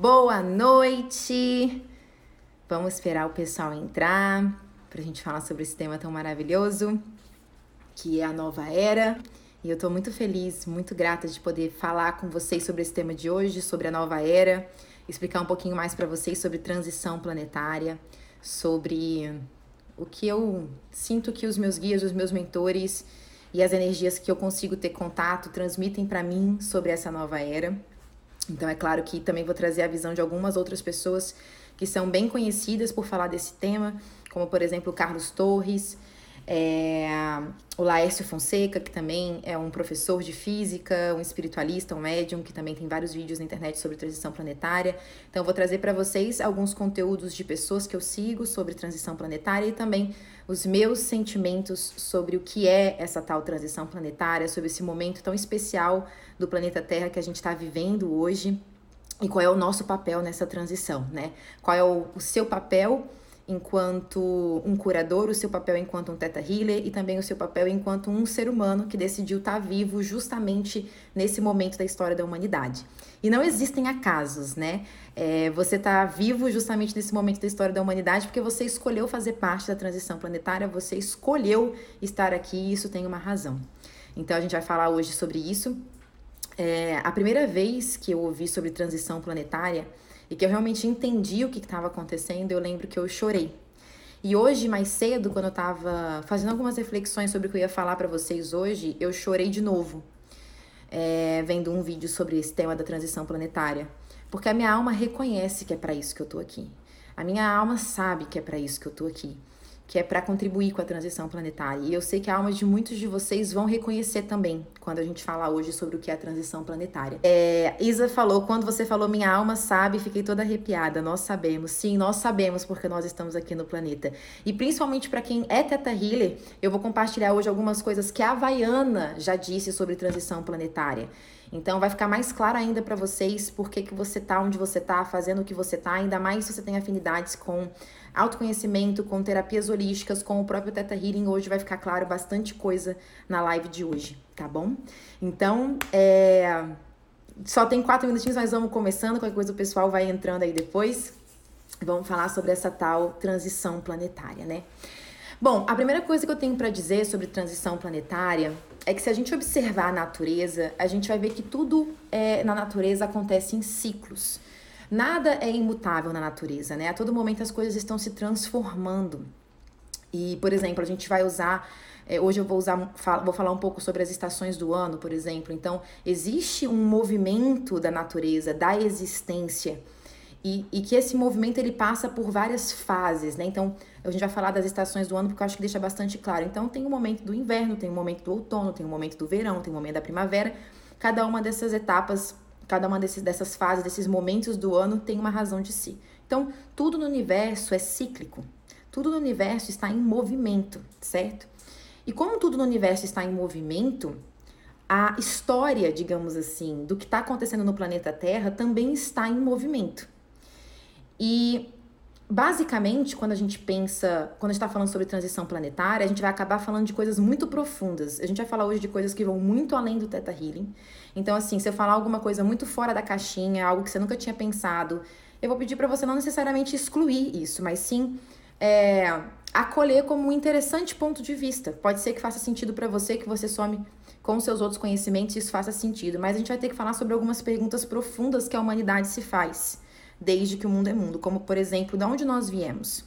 Boa noite! Vamos esperar o pessoal entrar para a gente falar sobre esse tema tão maravilhoso que é a nova era. E eu estou muito feliz, muito grata de poder falar com vocês sobre esse tema de hoje, sobre a nova era, explicar um pouquinho mais para vocês sobre transição planetária, sobre o que eu sinto que os meus guias, os meus mentores e as energias que eu consigo ter contato transmitem para mim sobre essa nova era. Então é claro que também vou trazer a visão de algumas outras pessoas que são bem conhecidas por falar desse tema, como por exemplo Carlos Torres, é, o Laércio Fonseca, que também é um professor de física, um espiritualista, um médium, que também tem vários vídeos na internet sobre transição planetária. Então, eu vou trazer para vocês alguns conteúdos de pessoas que eu sigo sobre transição planetária e também os meus sentimentos sobre o que é essa tal transição planetária, sobre esse momento tão especial do planeta Terra que a gente está vivendo hoje e qual é o nosso papel nessa transição, né? Qual é o, o seu papel enquanto um curador, o seu papel enquanto um teta healer e também o seu papel enquanto um ser humano que decidiu estar tá vivo justamente nesse momento da história da humanidade. E não existem acasos, né? É, você está vivo justamente nesse momento da história da humanidade porque você escolheu fazer parte da transição planetária, você escolheu estar aqui e isso tem uma razão. Então a gente vai falar hoje sobre isso. É, a primeira vez que eu ouvi sobre transição planetária e que eu realmente entendi o que estava acontecendo, eu lembro que eu chorei. E hoje, mais cedo, quando eu estava fazendo algumas reflexões sobre o que eu ia falar para vocês hoje, eu chorei de novo, é, vendo um vídeo sobre esse tema da transição planetária. Porque a minha alma reconhece que é para isso que eu tô aqui. A minha alma sabe que é para isso que eu tô aqui que é para contribuir com a transição planetária. E eu sei que a alma de muitos de vocês vão reconhecer também quando a gente falar hoje sobre o que é a transição planetária. É, Isa falou, quando você falou minha alma sabe, fiquei toda arrepiada. Nós sabemos, sim, nós sabemos porque nós estamos aqui no planeta. E principalmente para quem é Teta Healer, eu vou compartilhar hoje algumas coisas que a Havaiana já disse sobre transição planetária. Então vai ficar mais claro ainda para vocês por que, que você tá onde você tá, fazendo o que você tá, ainda mais se você tem afinidades com autoconhecimento, com terapias holísticas, com o próprio Teta Healing. Hoje vai ficar claro bastante coisa na live de hoje, tá bom? Então, é... só tem quatro minutinhos, mas vamos começando. Qualquer coisa o pessoal vai entrando aí depois. Vamos falar sobre essa tal transição planetária, né? Bom, a primeira coisa que eu tenho para dizer sobre transição planetária é que se a gente observar a natureza, a gente vai ver que tudo é, na natureza acontece em ciclos. Nada é imutável na natureza, né? A todo momento as coisas estão se transformando. E, por exemplo, a gente vai usar é, hoje eu vou usar, vou falar um pouco sobre as estações do ano, por exemplo. Então, existe um movimento da natureza, da existência, e, e, que esse movimento ele passa por várias fases, né? Então, a gente vai falar das estações do ano porque eu acho que deixa bastante claro. Então, tem o momento do inverno, tem o momento do outono, tem o momento do verão, tem o momento da primavera. Cada uma dessas etapas Cada uma desses, dessas fases, desses momentos do ano tem uma razão de si. Então, tudo no universo é cíclico. Tudo no universo está em movimento, certo? E como tudo no universo está em movimento, a história, digamos assim, do que está acontecendo no planeta Terra também está em movimento. E basicamente, quando a gente pensa, quando a gente está falando sobre transição planetária, a gente vai acabar falando de coisas muito profundas. A gente vai falar hoje de coisas que vão muito além do Theta Healing. Então, assim, se eu falar alguma coisa muito fora da caixinha, algo que você nunca tinha pensado, eu vou pedir para você não necessariamente excluir isso, mas sim é, acolher como um interessante ponto de vista. Pode ser que faça sentido para você, que você some com seus outros conhecimentos e isso faça sentido, mas a gente vai ter que falar sobre algumas perguntas profundas que a humanidade se faz desde que o mundo é mundo, como por exemplo, de onde nós viemos?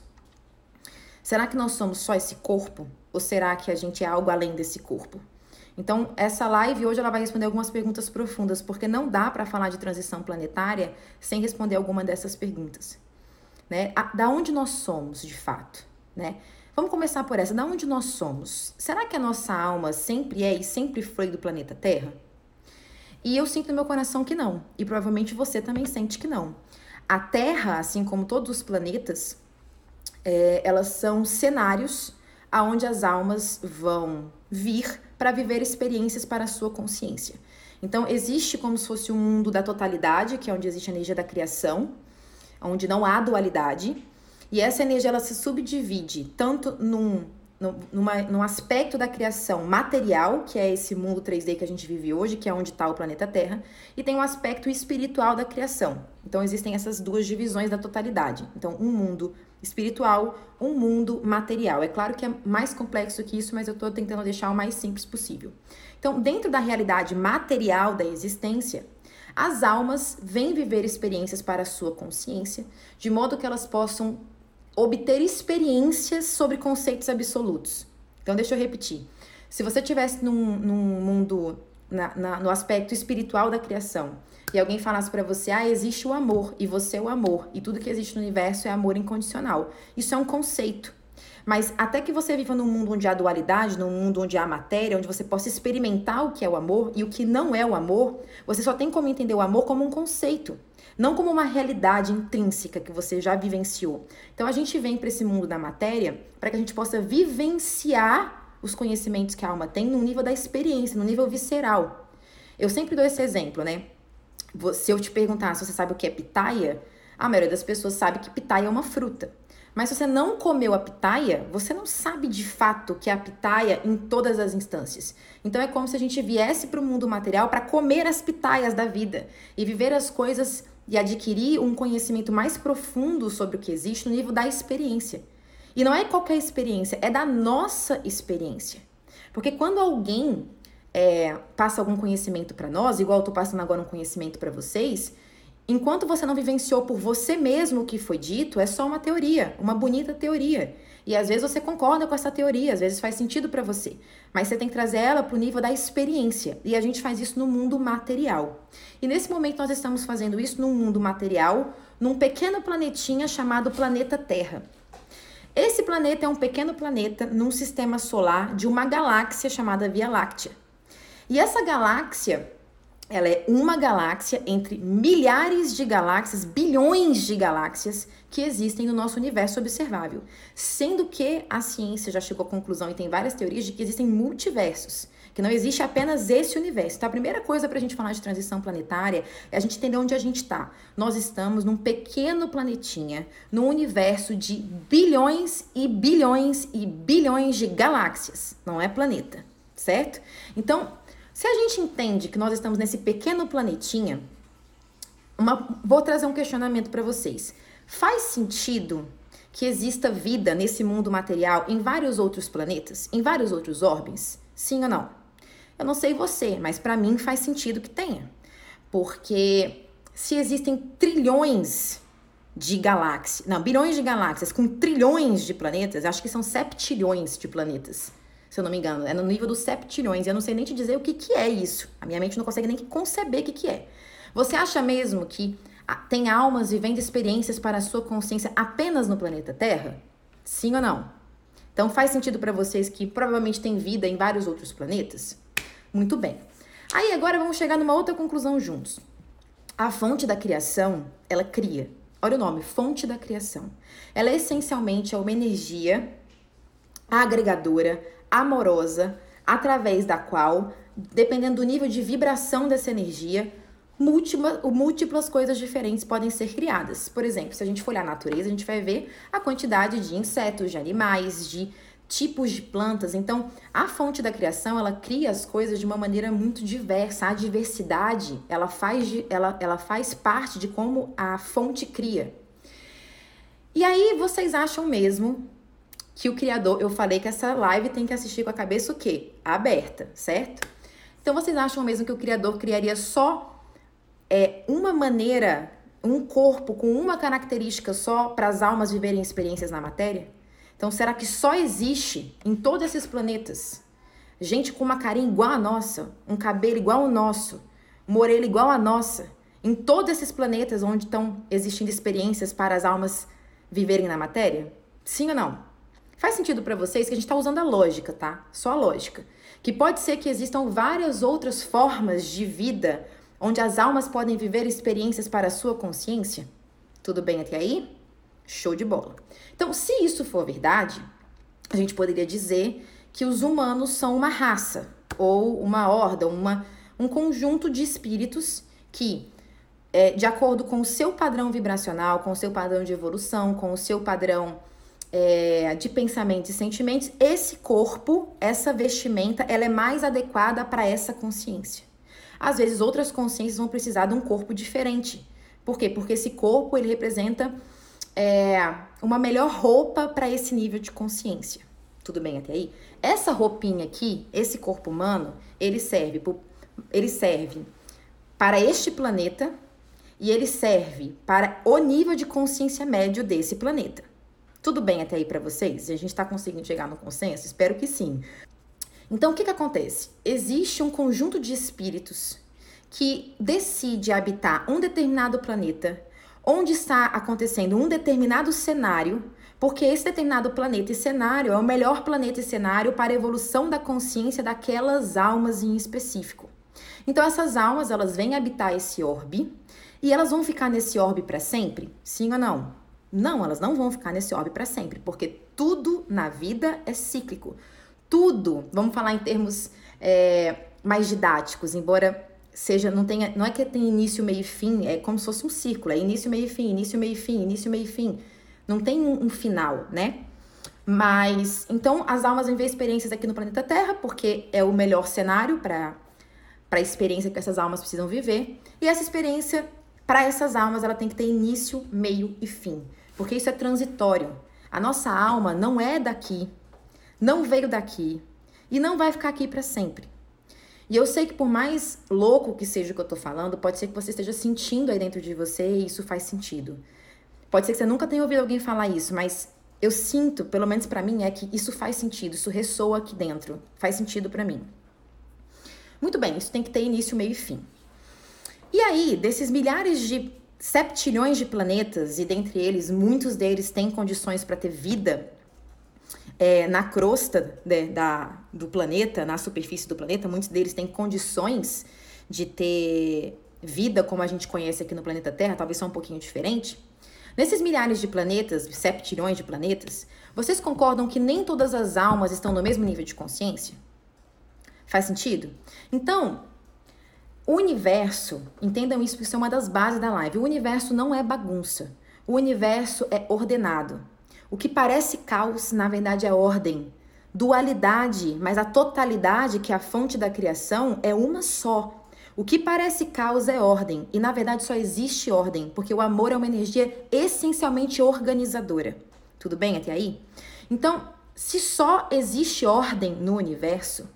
Será que nós somos só esse corpo? Ou será que a gente é algo além desse corpo? Então, essa live hoje ela vai responder algumas perguntas profundas, porque não dá para falar de transição planetária sem responder alguma dessas perguntas. Né? Da onde nós somos, de fato, né? Vamos começar por essa. Da onde nós somos? Será que a nossa alma sempre é e sempre foi do planeta Terra? E eu sinto no meu coração que não. E provavelmente você também sente que não. A Terra, assim como todos os planetas, é, elas são cenários aonde as almas vão vir para viver experiências para a sua consciência. Então, existe como se fosse um mundo da totalidade, que é onde existe a energia da criação, onde não há dualidade, e essa energia ela se subdivide tanto num numa, num aspecto da criação material, que é esse mundo 3D que a gente vive hoje, que é onde está o planeta Terra, e tem um aspecto espiritual da criação. Então existem essas duas divisões da totalidade. Então, um mundo espiritual, um mundo material. É claro que é mais complexo que isso, mas eu estou tentando deixar o mais simples possível. Então, dentro da realidade material da existência, as almas vêm viver experiências para a sua consciência, de modo que elas possam obter experiências sobre conceitos absolutos. Então, deixa eu repetir. Se você tivesse num, num mundo, na, na, no aspecto espiritual da criação, e alguém falasse para você, ah, existe o amor, e você é o amor, e tudo que existe no universo é amor incondicional. Isso é um conceito. Mas até que você viva num mundo onde há dualidade, num mundo onde há matéria, onde você possa experimentar o que é o amor e o que não é o amor, você só tem como entender o amor como um conceito não como uma realidade intrínseca que você já vivenciou. Então a gente vem para esse mundo da matéria para que a gente possa vivenciar os conhecimentos que a alma tem no nível da experiência, no nível visceral. Eu sempre dou esse exemplo, né? Se eu te perguntar se você sabe o que é pitaia, a maioria das pessoas sabe que pitaia é uma fruta. Mas se você não comeu a pitaia, você não sabe de fato que é a pitaia em todas as instâncias. Então é como se a gente viesse para o mundo material para comer as pitaias da vida e viver as coisas e adquirir um conhecimento mais profundo sobre o que existe no nível da experiência. E não é qualquer experiência, é da nossa experiência. Porque quando alguém é, passa algum conhecimento para nós, igual eu tô passando agora um conhecimento para vocês, enquanto você não vivenciou por você mesmo o que foi dito, é só uma teoria, uma bonita teoria. E às vezes você concorda com essa teoria, às vezes faz sentido para você, mas você tem que trazer ela para o nível da experiência. E a gente faz isso no mundo material. E nesse momento nós estamos fazendo isso no mundo material, num pequeno planetinha chamado planeta Terra. Esse planeta é um pequeno planeta num sistema solar de uma galáxia chamada Via Láctea. E essa galáxia ela é uma galáxia entre milhares de galáxias, bilhões de galáxias que existem no nosso universo observável. Sendo que a ciência já chegou à conclusão e tem várias teorias de que existem multiversos, que não existe apenas esse universo. Então, a primeira coisa para a gente falar de transição planetária é a gente entender onde a gente está. Nós estamos num pequeno planetinha, num universo de bilhões e bilhões e bilhões de galáxias. Não é planeta, certo? Então, se a gente entende que nós estamos nesse pequeno planetinha, uma, vou trazer um questionamento para vocês. Faz sentido que exista vida nesse mundo material em vários outros planetas, em vários outros orbes? Sim ou não? Eu não sei você, mas para mim faz sentido que tenha. Porque se existem trilhões de galáxias, não, bilhões de galáxias com trilhões de planetas, acho que são septilhões de planetas se eu não me engano. É no nível dos septilhões. Eu não sei nem te dizer o que, que é isso. A minha mente não consegue nem conceber o que, que é. Você acha mesmo que tem almas vivendo experiências para a sua consciência apenas no planeta Terra? Sim ou não? Então faz sentido para vocês que provavelmente tem vida em vários outros planetas? Muito bem. Aí agora vamos chegar numa outra conclusão juntos. A fonte da criação, ela cria. Olha o nome, fonte da criação. Ela é essencialmente uma energia agregadora, amorosa, através da qual, dependendo do nível de vibração dessa energia, múltiplas, múltiplas coisas diferentes podem ser criadas. Por exemplo, se a gente for olhar a natureza, a gente vai ver a quantidade de insetos, de animais, de tipos de plantas. Então, a fonte da criação, ela cria as coisas de uma maneira muito diversa. A diversidade, ela faz, ela, ela faz parte de como a fonte cria. E aí, vocês acham mesmo que o criador, eu falei que essa live tem que assistir com a cabeça o quê? Aberta, certo? Então vocês acham mesmo que o criador criaria só é, uma maneira, um corpo com uma característica só para as almas viverem experiências na matéria? Então será que só existe em todos esses planetas gente com uma carinha igual a nossa, um cabelo igual ao nosso, uma orelha igual a nossa, em todos esses planetas onde estão existindo experiências para as almas viverem na matéria? Sim ou não? Faz sentido para vocês que a gente está usando a lógica, tá? Só a lógica. Que pode ser que existam várias outras formas de vida onde as almas podem viver experiências para a sua consciência? Tudo bem até aí? Show de bola. Então, se isso for verdade, a gente poderia dizer que os humanos são uma raça ou uma horda, uma, um conjunto de espíritos que, é, de acordo com o seu padrão vibracional, com o seu padrão de evolução, com o seu padrão é, de pensamentos e sentimentos, esse corpo, essa vestimenta, ela é mais adequada para essa consciência. Às vezes, outras consciências vão precisar de um corpo diferente. Por quê? Porque esse corpo ele representa é, uma melhor roupa para esse nível de consciência. Tudo bem até aí? Essa roupinha aqui, esse corpo humano, ele serve, pro, ele serve para este planeta e ele serve para o nível de consciência médio desse planeta. Tudo bem até aí para vocês? A gente está conseguindo chegar no consenso? Espero que sim. Então, o que, que acontece? Existe um conjunto de espíritos que decide habitar um determinado planeta, onde está acontecendo um determinado cenário, porque esse determinado planeta e cenário é o melhor planeta e cenário para a evolução da consciência daquelas almas em específico. Então essas almas, elas vêm habitar esse orbe e elas vão ficar nesse orbe para sempre? Sim ou não? Não, elas não vão ficar nesse orbe para sempre, porque tudo na vida é cíclico. Tudo, vamos falar em termos é, mais didáticos, embora seja, não tenha, não é que tem início, meio e fim, é como se fosse um círculo, é início, meio e fim, início, meio e fim, início, meio e fim. Não tem um, um final, né? Mas, então, as almas vão ver experiências aqui no planeta Terra, porque é o melhor cenário para a experiência que essas almas precisam viver. E essa experiência, para essas almas, ela tem que ter início, meio e fim. Porque isso é transitório. A nossa alma não é daqui, não veio daqui e não vai ficar aqui para sempre. E eu sei que por mais louco que seja o que eu tô falando, pode ser que você esteja sentindo aí dentro de você e isso faz sentido. Pode ser que você nunca tenha ouvido alguém falar isso, mas eu sinto, pelo menos para mim, é que isso faz sentido, isso ressoa aqui dentro, faz sentido para mim. Muito bem, isso tem que ter início, meio e fim. E aí, desses milhares de septilhões de planetas, e dentre eles, muitos deles têm condições para ter vida é, na crosta né, da, do planeta, na superfície do planeta, muitos deles têm condições de ter vida como a gente conhece aqui no planeta Terra, talvez só um pouquinho diferente. Nesses milhares de planetas, septilhões de planetas, vocês concordam que nem todas as almas estão no mesmo nível de consciência? Faz sentido? Então, universo, entendam isso porque isso é uma das bases da live. O universo não é bagunça. O universo é ordenado. O que parece caos, na verdade, é ordem. Dualidade, mas a totalidade, que é a fonte da criação, é uma só. O que parece caos é ordem, e na verdade só existe ordem, porque o amor é uma energia essencialmente organizadora. Tudo bem até aí? Então, se só existe ordem no universo,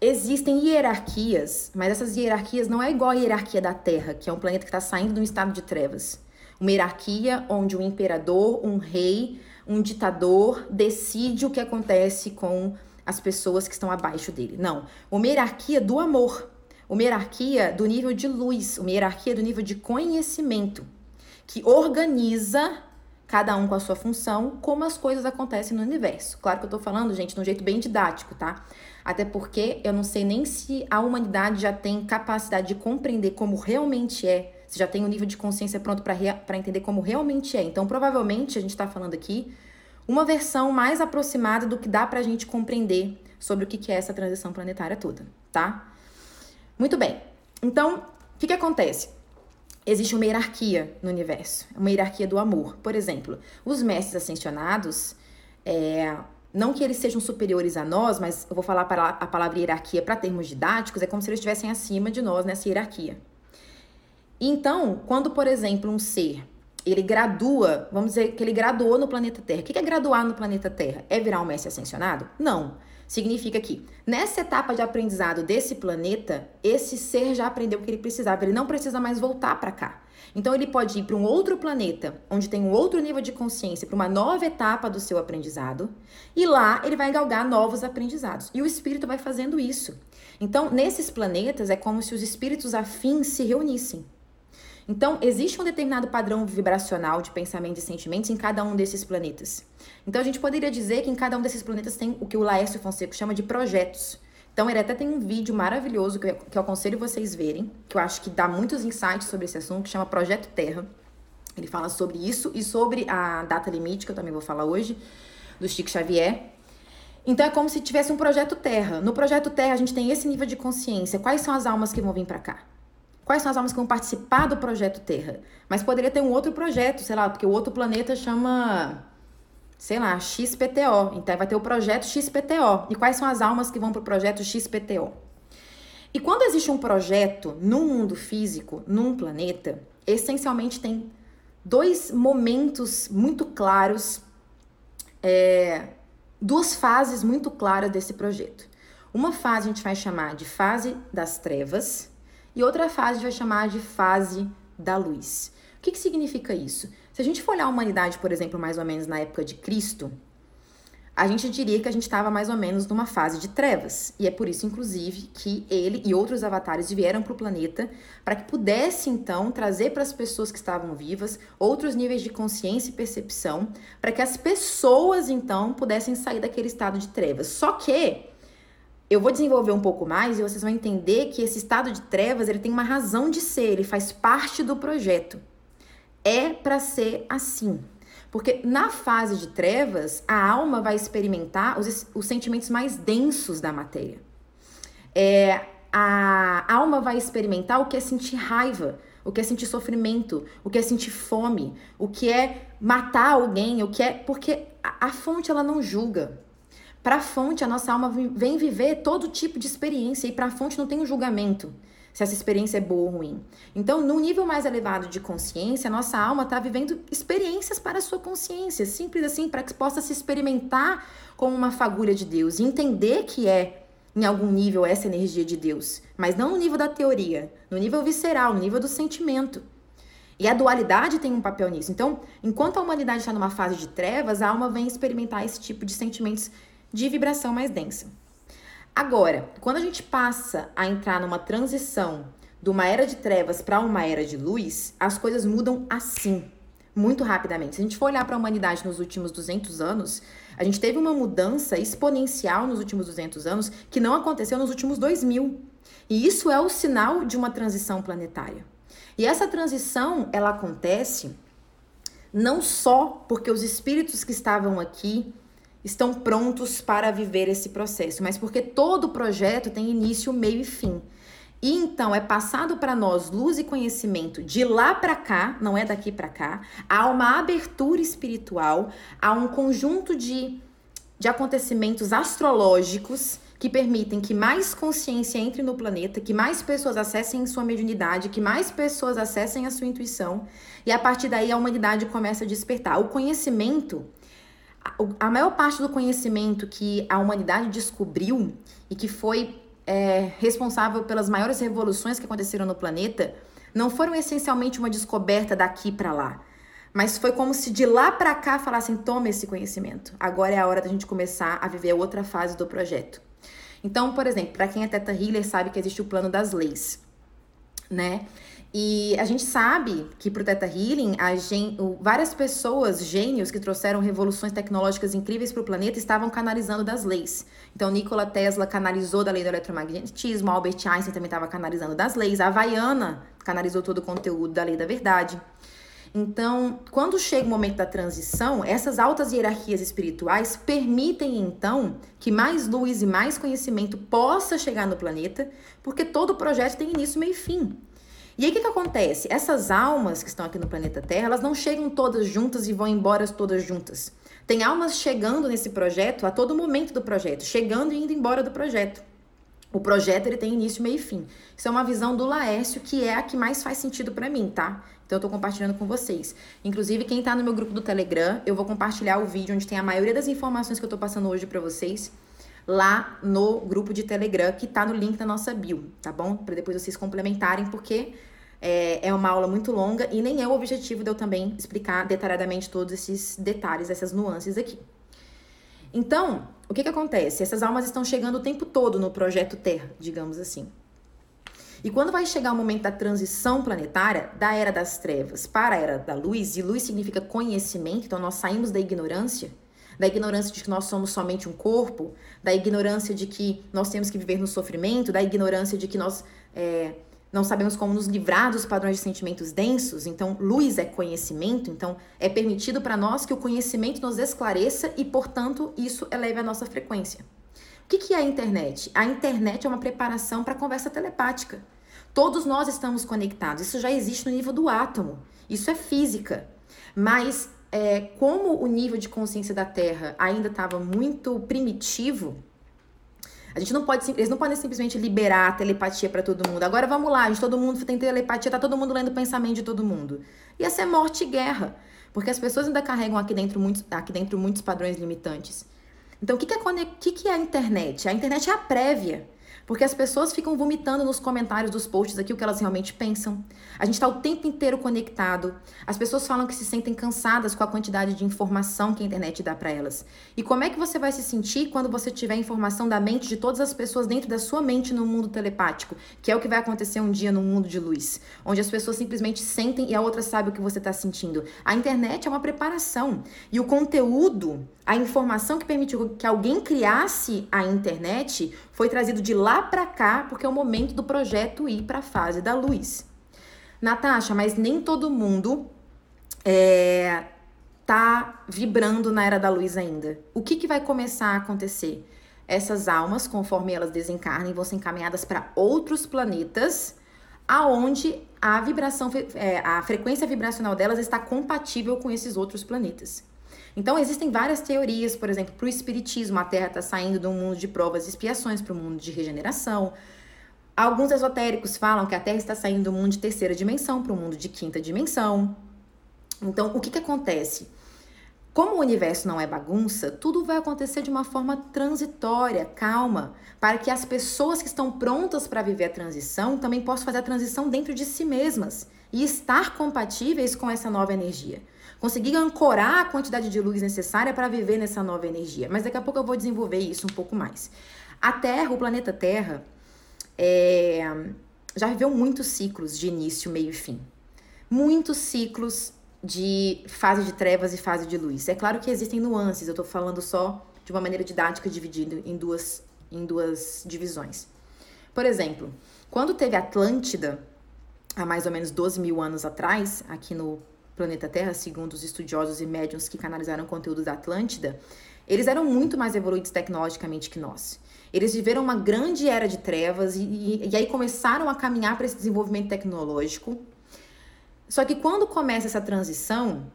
existem hierarquias, mas essas hierarquias não é igual a hierarquia da Terra, que é um planeta que está saindo de um estado de trevas. Uma hierarquia onde um imperador, um rei, um ditador decide o que acontece com as pessoas que estão abaixo dele. Não. Uma hierarquia do amor. Uma hierarquia do nível de luz. Uma hierarquia do nível de conhecimento. Que organiza cada um com a sua função, como as coisas acontecem no universo. Claro que eu tô falando, gente, de um jeito bem didático, tá? Até porque eu não sei nem se a humanidade já tem capacidade de compreender como realmente é você já tem um nível de consciência pronto para entender como realmente é. Então, provavelmente, a gente está falando aqui uma versão mais aproximada do que dá para a gente compreender sobre o que é essa transição planetária toda, tá? Muito bem. Então, o que, que acontece? Existe uma hierarquia no universo, uma hierarquia do amor. Por exemplo, os mestres ascensionados, é, não que eles sejam superiores a nós, mas eu vou falar para a palavra hierarquia para termos didáticos, é como se eles estivessem acima de nós nessa hierarquia. Então, quando, por exemplo, um ser ele gradua, vamos dizer que ele graduou no planeta Terra. O que é graduar no planeta Terra? É virar um mestre ascensionado? Não. Significa que nessa etapa de aprendizado desse planeta, esse ser já aprendeu o que ele precisava, ele não precisa mais voltar para cá. Então ele pode ir para um outro planeta, onde tem um outro nível de consciência, para uma nova etapa do seu aprendizado, e lá ele vai galgar novos aprendizados. E o espírito vai fazendo isso. Então, nesses planetas é como se os espíritos afins se reunissem. Então, existe um determinado padrão vibracional de pensamento e sentimentos em cada um desses planetas. Então, a gente poderia dizer que em cada um desses planetas tem o que o Laércio Fonseca chama de projetos. Então, ele até tem um vídeo maravilhoso que eu, aconselho vocês verem, que eu acho que dá muitos insights sobre esse assunto, que chama Projeto Terra. Ele fala sobre isso e sobre a data limite, que eu também vou falar hoje, do Chico Xavier. Então é como se tivesse um projeto Terra. No projeto Terra a gente tem esse nível de consciência. Quais são as almas que vão vir para cá? Quais são as almas que vão participar do projeto Terra. Mas poderia ter um outro projeto, sei lá, porque o outro planeta chama sei lá, XPTO. Então vai ter o projeto XPTO. E quais são as almas que vão para o projeto XPTO? E quando existe um projeto no mundo físico, num planeta, essencialmente tem dois momentos muito claros, é, duas fases muito claras desse projeto. Uma fase a gente vai chamar de fase das trevas e outra fase a gente vai chamar de fase da luz. O que, que significa isso? Se a gente for olhar a humanidade, por exemplo, mais ou menos na época de Cristo, a gente diria que a gente estava mais ou menos numa fase de trevas. E é por isso, inclusive, que ele e outros avatares vieram para o planeta para que pudesse, então, trazer para as pessoas que estavam vivas outros níveis de consciência e percepção, para que as pessoas, então, pudessem sair daquele estado de trevas. Só que eu vou desenvolver um pouco mais e vocês vão entender que esse estado de trevas ele tem uma razão de ser, ele faz parte do projeto. É para ser assim. Porque na fase de trevas, a alma vai experimentar os, os sentimentos mais densos da matéria. É, a alma vai experimentar o que é sentir raiva, o que é sentir sofrimento, o que é sentir fome, o que é matar alguém, o que é. Porque a, a fonte ela não julga. Para a fonte, a nossa alma vem viver todo tipo de experiência e para a fonte não tem um julgamento se essa experiência é boa ou ruim. Então, no nível mais elevado de consciência, a nossa alma está vivendo experiências para a sua consciência, simples assim, para que possa se experimentar como uma fagulha de Deus e entender que é, em algum nível, essa energia de Deus, mas não no nível da teoria, no nível visceral, no nível do sentimento. E a dualidade tem um papel nisso. Então, enquanto a humanidade está numa fase de trevas, a alma vem experimentar esse tipo de sentimentos de vibração mais densa. Agora, quando a gente passa a entrar numa transição de uma era de trevas para uma era de luz, as coisas mudam assim, muito rapidamente. Se a gente for olhar para a humanidade nos últimos 200 anos, a gente teve uma mudança exponencial nos últimos 200 anos que não aconteceu nos últimos 2000. E isso é o sinal de uma transição planetária. E essa transição, ela acontece não só porque os espíritos que estavam aqui estão prontos para viver esse processo, mas porque todo projeto tem início, meio e fim. E então é passado para nós luz e conhecimento de lá para cá, não é daqui para cá. Há uma abertura espiritual, há um conjunto de, de acontecimentos astrológicos que permitem que mais consciência entre no planeta, que mais pessoas acessem sua mediunidade, que mais pessoas acessem a sua intuição, e a partir daí a humanidade começa a despertar. O conhecimento a maior parte do conhecimento que a humanidade descobriu e que foi é, responsável pelas maiores revoluções que aconteceram no planeta não foram essencialmente uma descoberta daqui para lá, mas foi como se de lá para cá falassem: toma esse conhecimento. Agora é a hora da gente começar a viver outra fase do projeto. Então, por exemplo, para quem é Teta Healer sabe que existe o plano das leis, né? E a gente sabe que para o Teta Healing, gen... várias pessoas, gênios que trouxeram revoluções tecnológicas incríveis para o planeta, estavam canalizando das leis. Então, Nikola Tesla canalizou da lei do eletromagnetismo, Albert Einstein também estava canalizando das leis, a Havaiana canalizou todo o conteúdo da lei da verdade. Então, quando chega o momento da transição, essas altas hierarquias espirituais permitem então que mais luz e mais conhecimento possa chegar no planeta, porque todo projeto tem início, meio e fim. E aí o que, que acontece? Essas almas que estão aqui no planeta Terra, elas não chegam todas juntas e vão embora todas juntas. Tem almas chegando nesse projeto a todo momento do projeto, chegando e indo embora do projeto. O projeto ele tem início, meio e fim. Isso é uma visão do Laércio que é a que mais faz sentido para mim, tá? Então eu tô compartilhando com vocês. Inclusive, quem tá no meu grupo do Telegram, eu vou compartilhar o vídeo onde tem a maioria das informações que eu tô passando hoje para vocês lá no grupo de Telegram que tá no link da nossa bio, tá bom? Para depois vocês complementarem, porque é, é uma aula muito longa e nem é o objetivo de eu também explicar detalhadamente todos esses detalhes, essas nuances aqui. Então, o que, que acontece? Essas almas estão chegando o tempo todo no projeto Terra, digamos assim. E quando vai chegar o momento da transição planetária, da era das trevas para a era da luz, e luz significa conhecimento, então nós saímos da ignorância, da ignorância de que nós somos somente um corpo, da ignorância de que nós temos que viver no sofrimento, da ignorância de que nós é, não sabemos como nos livrar dos padrões de sentimentos densos, então luz é conhecimento, então é permitido para nós que o conhecimento nos esclareça e, portanto, isso eleve a nossa frequência. O que, que é a internet? A internet é uma preparação para conversa telepática. Todos nós estamos conectados, isso já existe no nível do átomo, isso é física. Mas é, como o nível de consciência da Terra ainda estava muito primitivo, a gente não pode, eles não podem simplesmente liberar a telepatia para todo mundo. Agora vamos lá, gente, todo mundo tem telepatia, tá todo mundo lendo o pensamento de todo mundo. Ia ser morte e guerra, porque as pessoas ainda carregam aqui dentro muitos, aqui dentro muitos padrões limitantes. Então, o que, que, é, que, que é a internet? A internet é a prévia. Porque as pessoas ficam vomitando nos comentários dos posts aqui o que elas realmente pensam. A gente está o tempo inteiro conectado. As pessoas falam que se sentem cansadas com a quantidade de informação que a internet dá para elas. E como é que você vai se sentir quando você tiver informação da mente de todas as pessoas dentro da sua mente no mundo telepático? Que é o que vai acontecer um dia no mundo de luz, onde as pessoas simplesmente sentem e a outra sabe o que você está sentindo. A internet é uma preparação. E o conteúdo a informação que permitiu que alguém criasse a internet foi trazido de lá para cá, porque é o momento do projeto ir para a fase da luz. Natasha, mas nem todo mundo é, tá vibrando na era da luz ainda. O que, que vai começar a acontecer? Essas almas, conforme elas desencarnem, vão ser encaminhadas para outros planetas, aonde a vibração, é, a frequência vibracional delas está compatível com esses outros planetas. Então, existem várias teorias, por exemplo, para o Espiritismo, a Terra está saindo de um mundo de provas e expiações para um mundo de regeneração. Alguns esotéricos falam que a Terra está saindo do mundo de terceira dimensão para um mundo de quinta dimensão. Então, o que, que acontece? Como o universo não é bagunça, tudo vai acontecer de uma forma transitória, calma, para que as pessoas que estão prontas para viver a transição também possam fazer a transição dentro de si mesmas e estar compatíveis com essa nova energia conseguir ancorar a quantidade de luz necessária para viver nessa nova energia. Mas daqui a pouco eu vou desenvolver isso um pouco mais. A Terra, o planeta Terra, é, já viveu muitos ciclos de início, meio e fim. Muitos ciclos de fase de trevas e fase de luz. É claro que existem nuances, eu estou falando só de uma maneira didática dividido em duas, em duas divisões. Por exemplo, quando teve Atlântida, há mais ou menos 12 mil anos atrás, aqui no planeta Terra, segundo os estudiosos e médiums que canalizaram conteúdo da Atlântida, eles eram muito mais evoluídos tecnologicamente que nós. Eles viveram uma grande era de trevas e, e, e aí começaram a caminhar para esse desenvolvimento tecnológico. Só que quando começa essa transição,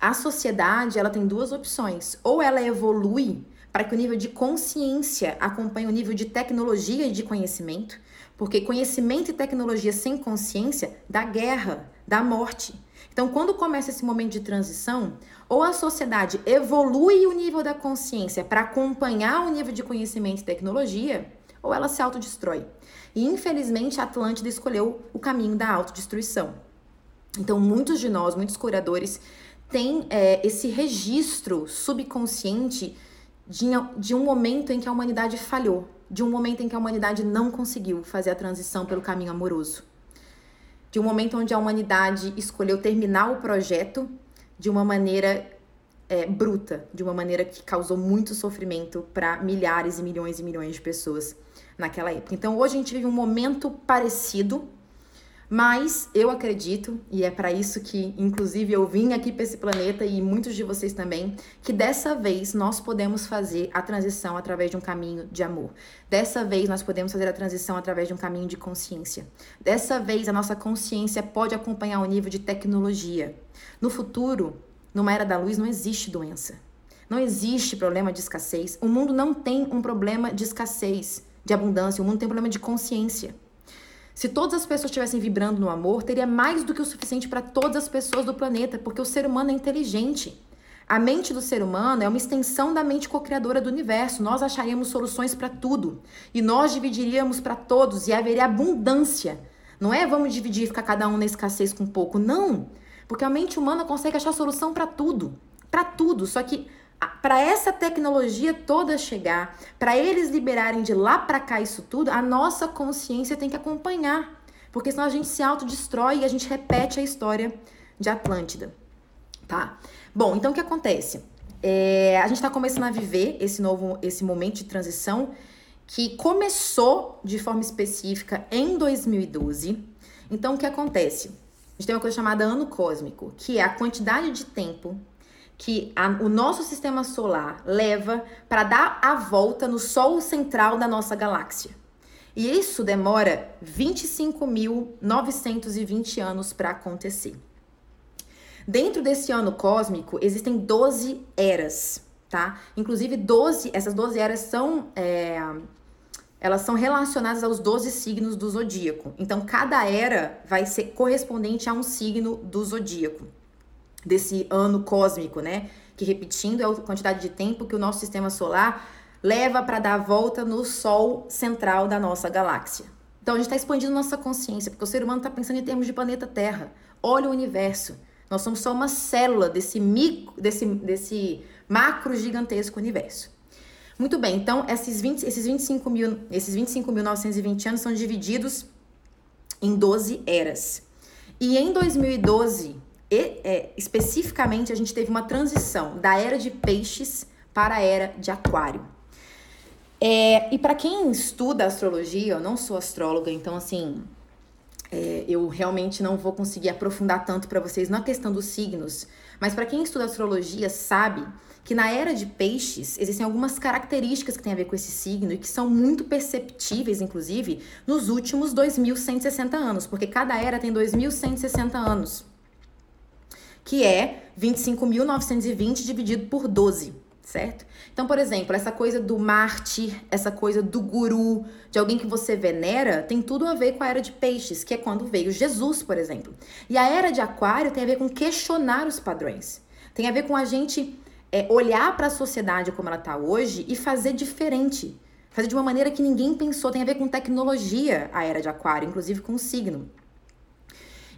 a sociedade ela tem duas opções. Ou ela evolui para que o nível de consciência acompanhe o nível de tecnologia e de conhecimento, porque conhecimento e tecnologia sem consciência dá guerra, dá morte. Então, quando começa esse momento de transição, ou a sociedade evolui o nível da consciência para acompanhar o nível de conhecimento e tecnologia, ou ela se autodestrói. E infelizmente a Atlântida escolheu o caminho da autodestruição. Então, muitos de nós, muitos curadores, têm é, esse registro subconsciente de, de um momento em que a humanidade falhou, de um momento em que a humanidade não conseguiu fazer a transição pelo caminho amoroso de um momento onde a humanidade escolheu terminar o projeto de uma maneira é, bruta, de uma maneira que causou muito sofrimento para milhares e milhões e milhões de pessoas naquela época. Então hoje a gente vive um momento parecido mas eu acredito, e é para isso que, inclusive, eu vim aqui para esse planeta e muitos de vocês também, que dessa vez nós podemos fazer a transição através de um caminho de amor. Dessa vez nós podemos fazer a transição através de um caminho de consciência. Dessa vez a nossa consciência pode acompanhar o nível de tecnologia. No futuro, numa era da luz, não existe doença. Não existe problema de escassez. O mundo não tem um problema de escassez, de abundância. O mundo tem um problema de consciência. Se todas as pessoas estivessem vibrando no amor, teria mais do que o suficiente para todas as pessoas do planeta, porque o ser humano é inteligente. A mente do ser humano é uma extensão da mente co-criadora do universo. Nós acharíamos soluções para tudo e nós dividiríamos para todos e haveria abundância. Não é vamos dividir e ficar cada um na escassez com pouco, não. Porque a mente humana consegue achar solução para tudo, para tudo. Só que para essa tecnologia toda chegar, para eles liberarem de lá para cá isso tudo, a nossa consciência tem que acompanhar, porque senão a gente se autodestrói e a gente repete a história de Atlântida, tá? Bom, então o que acontece? É, a gente está começando a viver esse novo, esse momento de transição que começou de forma específica em 2012. Então o que acontece? A gente tem uma coisa chamada ano cósmico, que é a quantidade de tempo que a, o nosso sistema solar leva para dar a volta no Sol central da nossa galáxia. E isso demora 25.920 anos para acontecer. Dentro desse ano cósmico, existem 12 eras, tá? Inclusive, 12, essas 12 eras são. É, elas são relacionadas aos 12 signos do zodíaco. Então, cada era vai ser correspondente a um signo do zodíaco, desse ano cósmico, né? Que repetindo é a quantidade de tempo que o nosso sistema solar leva para dar a volta no Sol central da nossa galáxia. Então, a gente está expandindo nossa consciência, porque o ser humano está pensando em termos de planeta Terra. Olha o universo. Nós somos só uma célula desse, micro, desse, desse macro gigantesco universo. Muito bem, então esses, 20, esses 25 mil, esses 25.920 anos são divididos em 12 eras. E em 2012, e, é, especificamente, a gente teve uma transição da era de peixes para a era de aquário. É, e para quem estuda astrologia, eu não sou astróloga, então assim, é, eu realmente não vou conseguir aprofundar tanto para vocês na questão dos signos, mas para quem estuda astrologia sabe que na era de peixes existem algumas características que têm a ver com esse signo e que são muito perceptíveis, inclusive, nos últimos 2160 anos, porque cada era tem 2160 anos, que é 25.920 dividido por 12 certo? Então, por exemplo, essa coisa do Marte, essa coisa do guru, de alguém que você venera, tem tudo a ver com a era de peixes, que é quando veio Jesus, por exemplo. E a era de aquário tem a ver com questionar os padrões. Tem a ver com a gente é, olhar para a sociedade como ela está hoje e fazer diferente. Fazer de uma maneira que ninguém pensou. Tem a ver com tecnologia, a era de aquário, inclusive com o signo.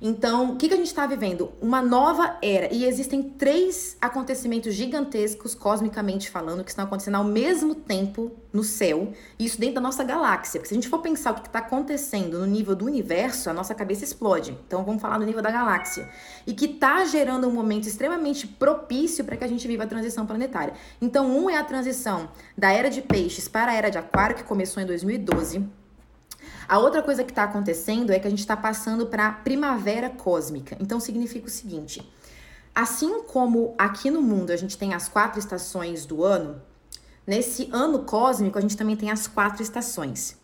Então, o que, que a gente está vivendo? Uma nova era. E existem três acontecimentos gigantescos, cosmicamente falando, que estão acontecendo ao mesmo tempo no céu. E isso dentro da nossa galáxia. Porque se a gente for pensar o que está acontecendo no nível do universo, a nossa cabeça explode. Então, vamos falar no nível da galáxia. E que está gerando um momento extremamente propício para que a gente viva a transição planetária. Então, um é a transição da era de peixes para a era de aquário, que começou em 2012. A outra coisa que está acontecendo é que a gente está passando para primavera cósmica. Então significa o seguinte: assim como aqui no mundo a gente tem as quatro estações do ano, nesse ano cósmico a gente também tem as quatro estações.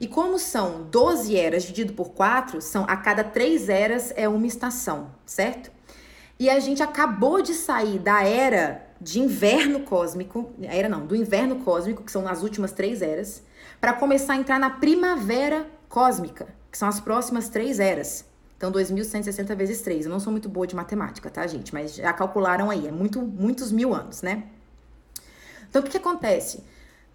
E como são 12 eras dividido por quatro, são a cada três eras é uma estação, certo? E a gente acabou de sair da era de inverno cósmico, era não, do inverno cósmico, que são as últimas três eras, para começar a entrar na primavera cósmica, que são as próximas três eras. Então, 2160 vezes 3. Eu não sou muito boa de matemática, tá, gente? Mas já calcularam aí, é muito, muitos mil anos, né? Então, o que, que acontece?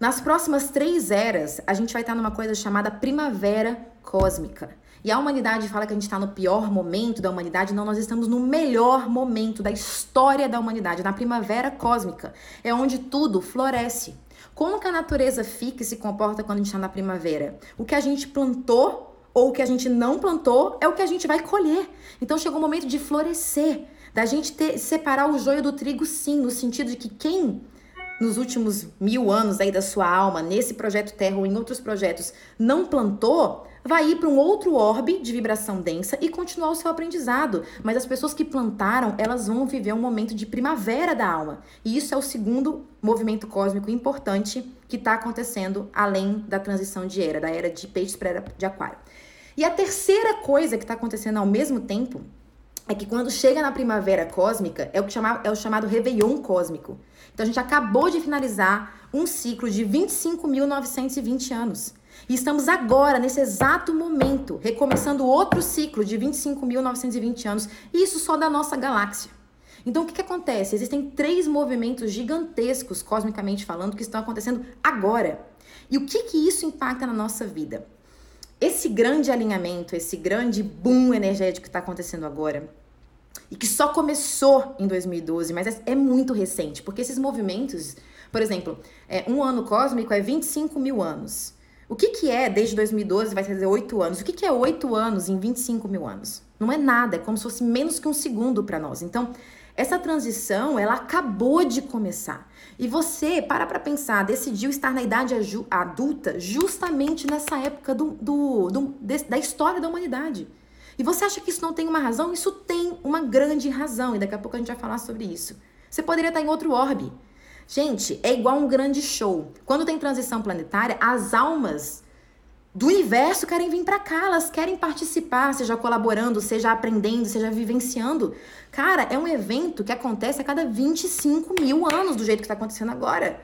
Nas próximas três eras, a gente vai estar numa coisa chamada primavera cósmica. E a humanidade fala que a gente está no pior momento da humanidade. Não, nós estamos no melhor momento da história da humanidade, na primavera cósmica. É onde tudo floresce. Como que a natureza fica e se comporta quando a gente está na primavera? O que a gente plantou ou o que a gente não plantou é o que a gente vai colher. Então chegou o momento de florescer, da gente ter, separar o joio do trigo, sim, no sentido de que quem nos últimos mil anos aí da sua alma, nesse projeto Terra ou em outros projetos, não plantou, vai ir para um outro orbe de vibração densa e continuar o seu aprendizado. Mas as pessoas que plantaram, elas vão viver um momento de primavera da alma. E isso é o segundo movimento cósmico importante que está acontecendo além da transição de era, da era de peixes para era de aquário. E a terceira coisa que está acontecendo ao mesmo tempo é que quando chega na primavera cósmica, é o, que chama, é o chamado Réveillon cósmico. Então a gente acabou de finalizar um ciclo de 25.920 anos. E estamos agora, nesse exato momento, recomeçando outro ciclo de 25.920 anos, e isso só da nossa galáxia. Então, o que, que acontece? Existem três movimentos gigantescos, cosmicamente falando, que estão acontecendo agora. E o que, que isso impacta na nossa vida? Esse grande alinhamento, esse grande boom energético que está acontecendo agora, e que só começou em 2012, mas é, é, muito recente, porque esses movimentos, por exemplo, é, um ano cósmico é 25 mil anos. O que, que é, desde 2012, vai fazer oito anos? O que, que é oito anos em 25 mil anos? Não é nada, é como se fosse menos que um segundo para nós. Então, essa transição, ela acabou de começar. E você, para para pensar, decidiu estar na idade adulta justamente nessa época do, do, do, da história da humanidade. E você acha que isso não tem uma razão? Isso tem uma grande razão, e daqui a pouco a gente vai falar sobre isso. Você poderia estar em outro orbe. Gente, é igual um grande show. Quando tem transição planetária, as almas do universo querem vir para cá, elas querem participar, seja colaborando, seja aprendendo, seja vivenciando. Cara, é um evento que acontece a cada 25 mil anos, do jeito que está acontecendo agora.